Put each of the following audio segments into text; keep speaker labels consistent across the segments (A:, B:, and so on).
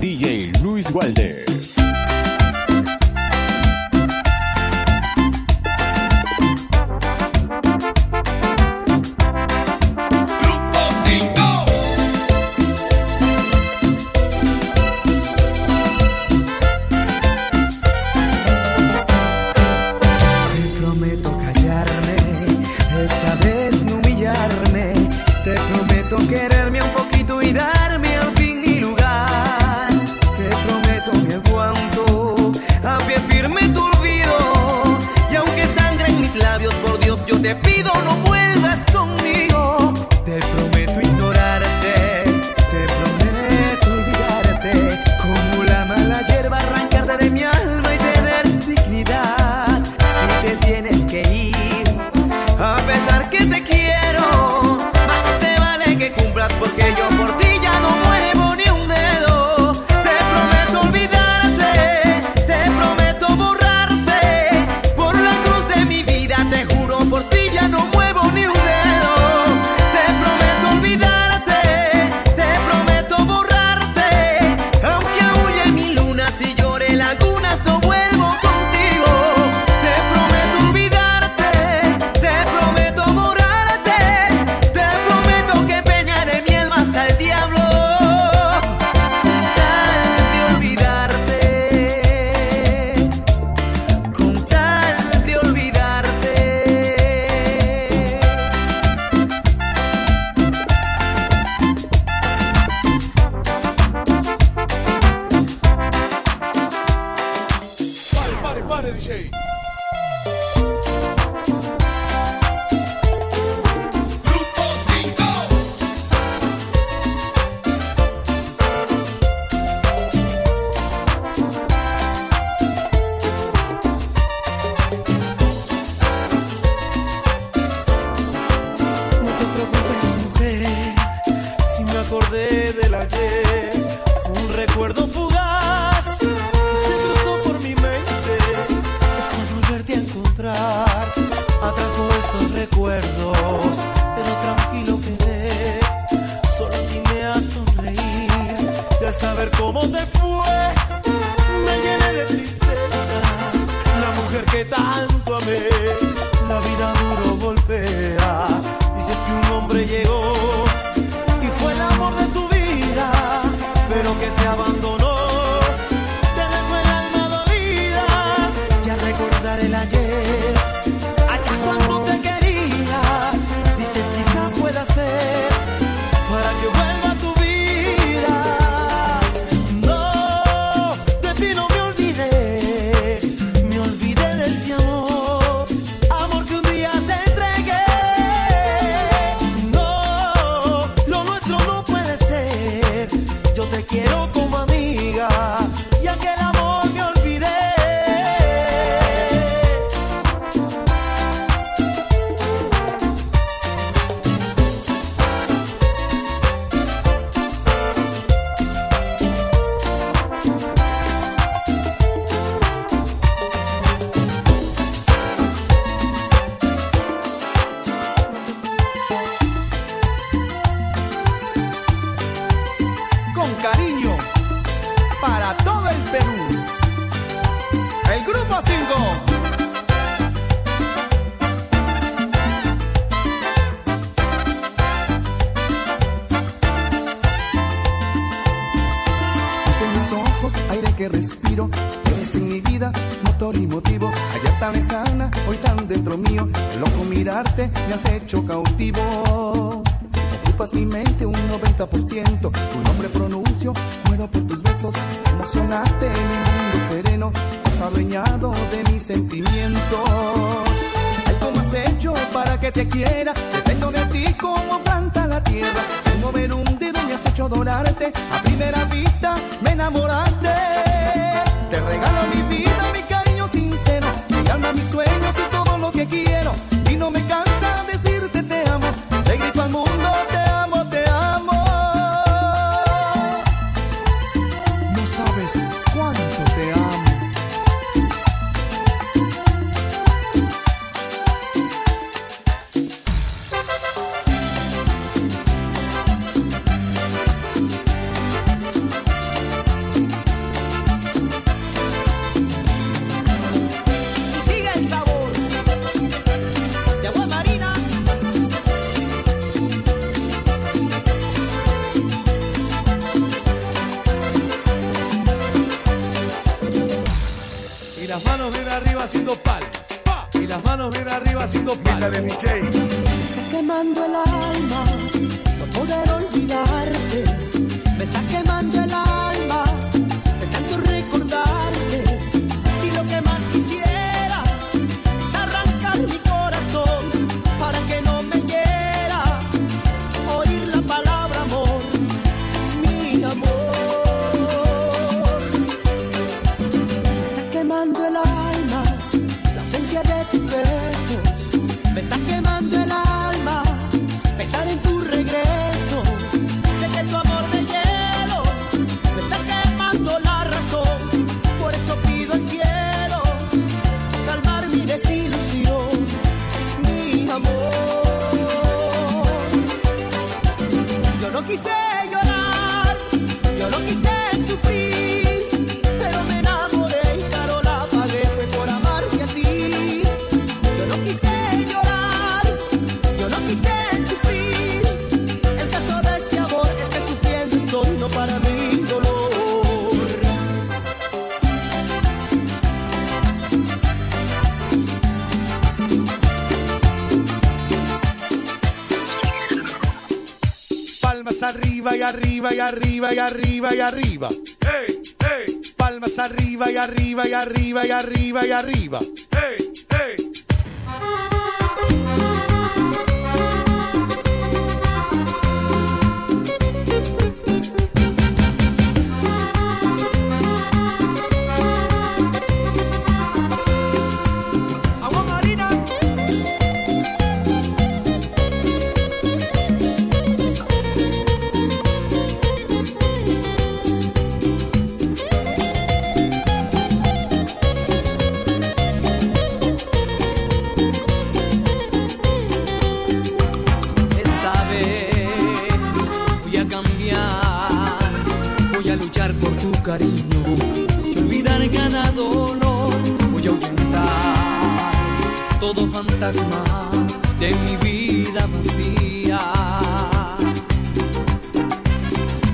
A: DJ Luis Walder.
B: saber cómo te fue. me has hecho cautivo. Ocupas mi mente un
C: 90%, tu
D: nombre pronuncio, muero por tus besos. Emocionaste en mi mundo sereno, has adueñado de mis sentimientos. Algo has hecho para que te quiera, dependo de ti como planta la tierra. Sin mover un dedo me has hecho adorarte, a primera vista me enamoraste. Mándale, DJ. Me está quemando el alma, no poder olvidarte. Me está quemando el
B: alma. arriba y arriba y arriba y arriba y arriba. Palmas arriba y arriba y arriba y arriba y arriba.
E: de mi vida vacía.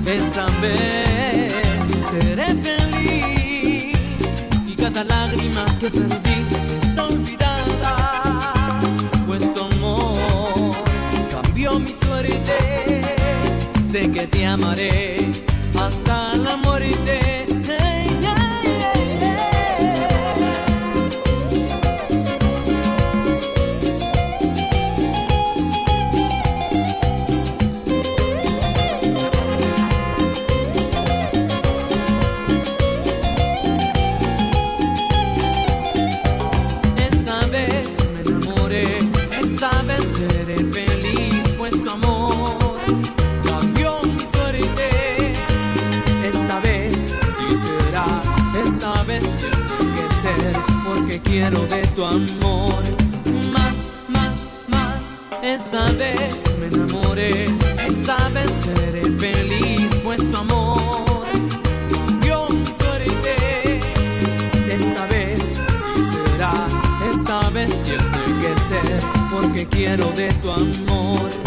E: Esta vez seré feliz y cada lágrima que perdí está olvidada, pues tu amor cambió mi suerte. Sé que te amaré hasta la muerte. quiero de tu amor. Más, más, más, esta vez me enamoré, esta vez seré feliz, pues tu amor dio mi suerte. Esta vez sí será, esta vez tiene que ser, porque quiero de tu amor.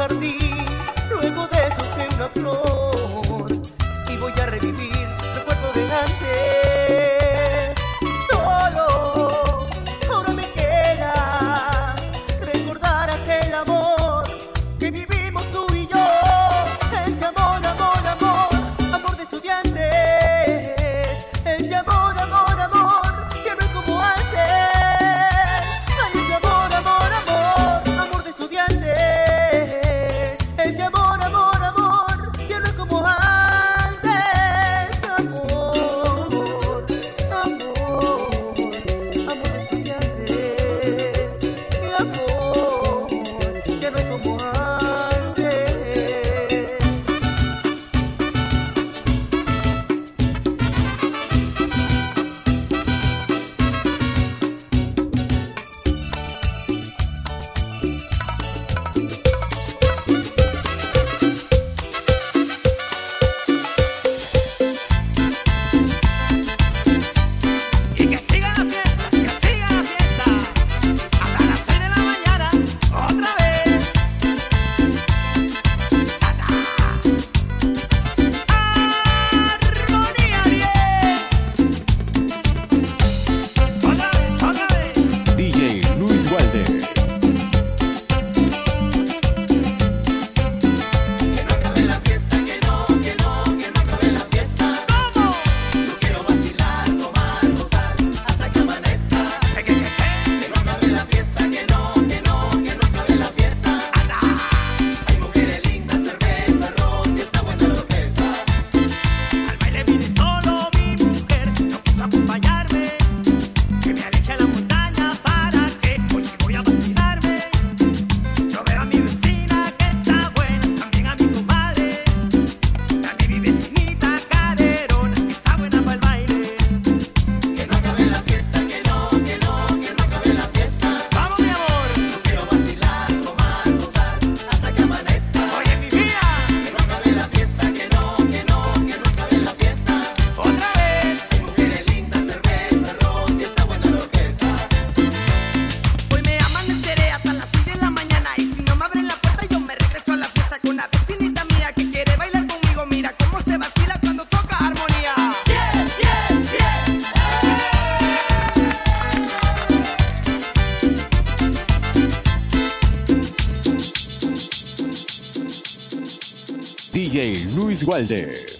B: Jardín, luego de eso una flor
A: Luis Walder.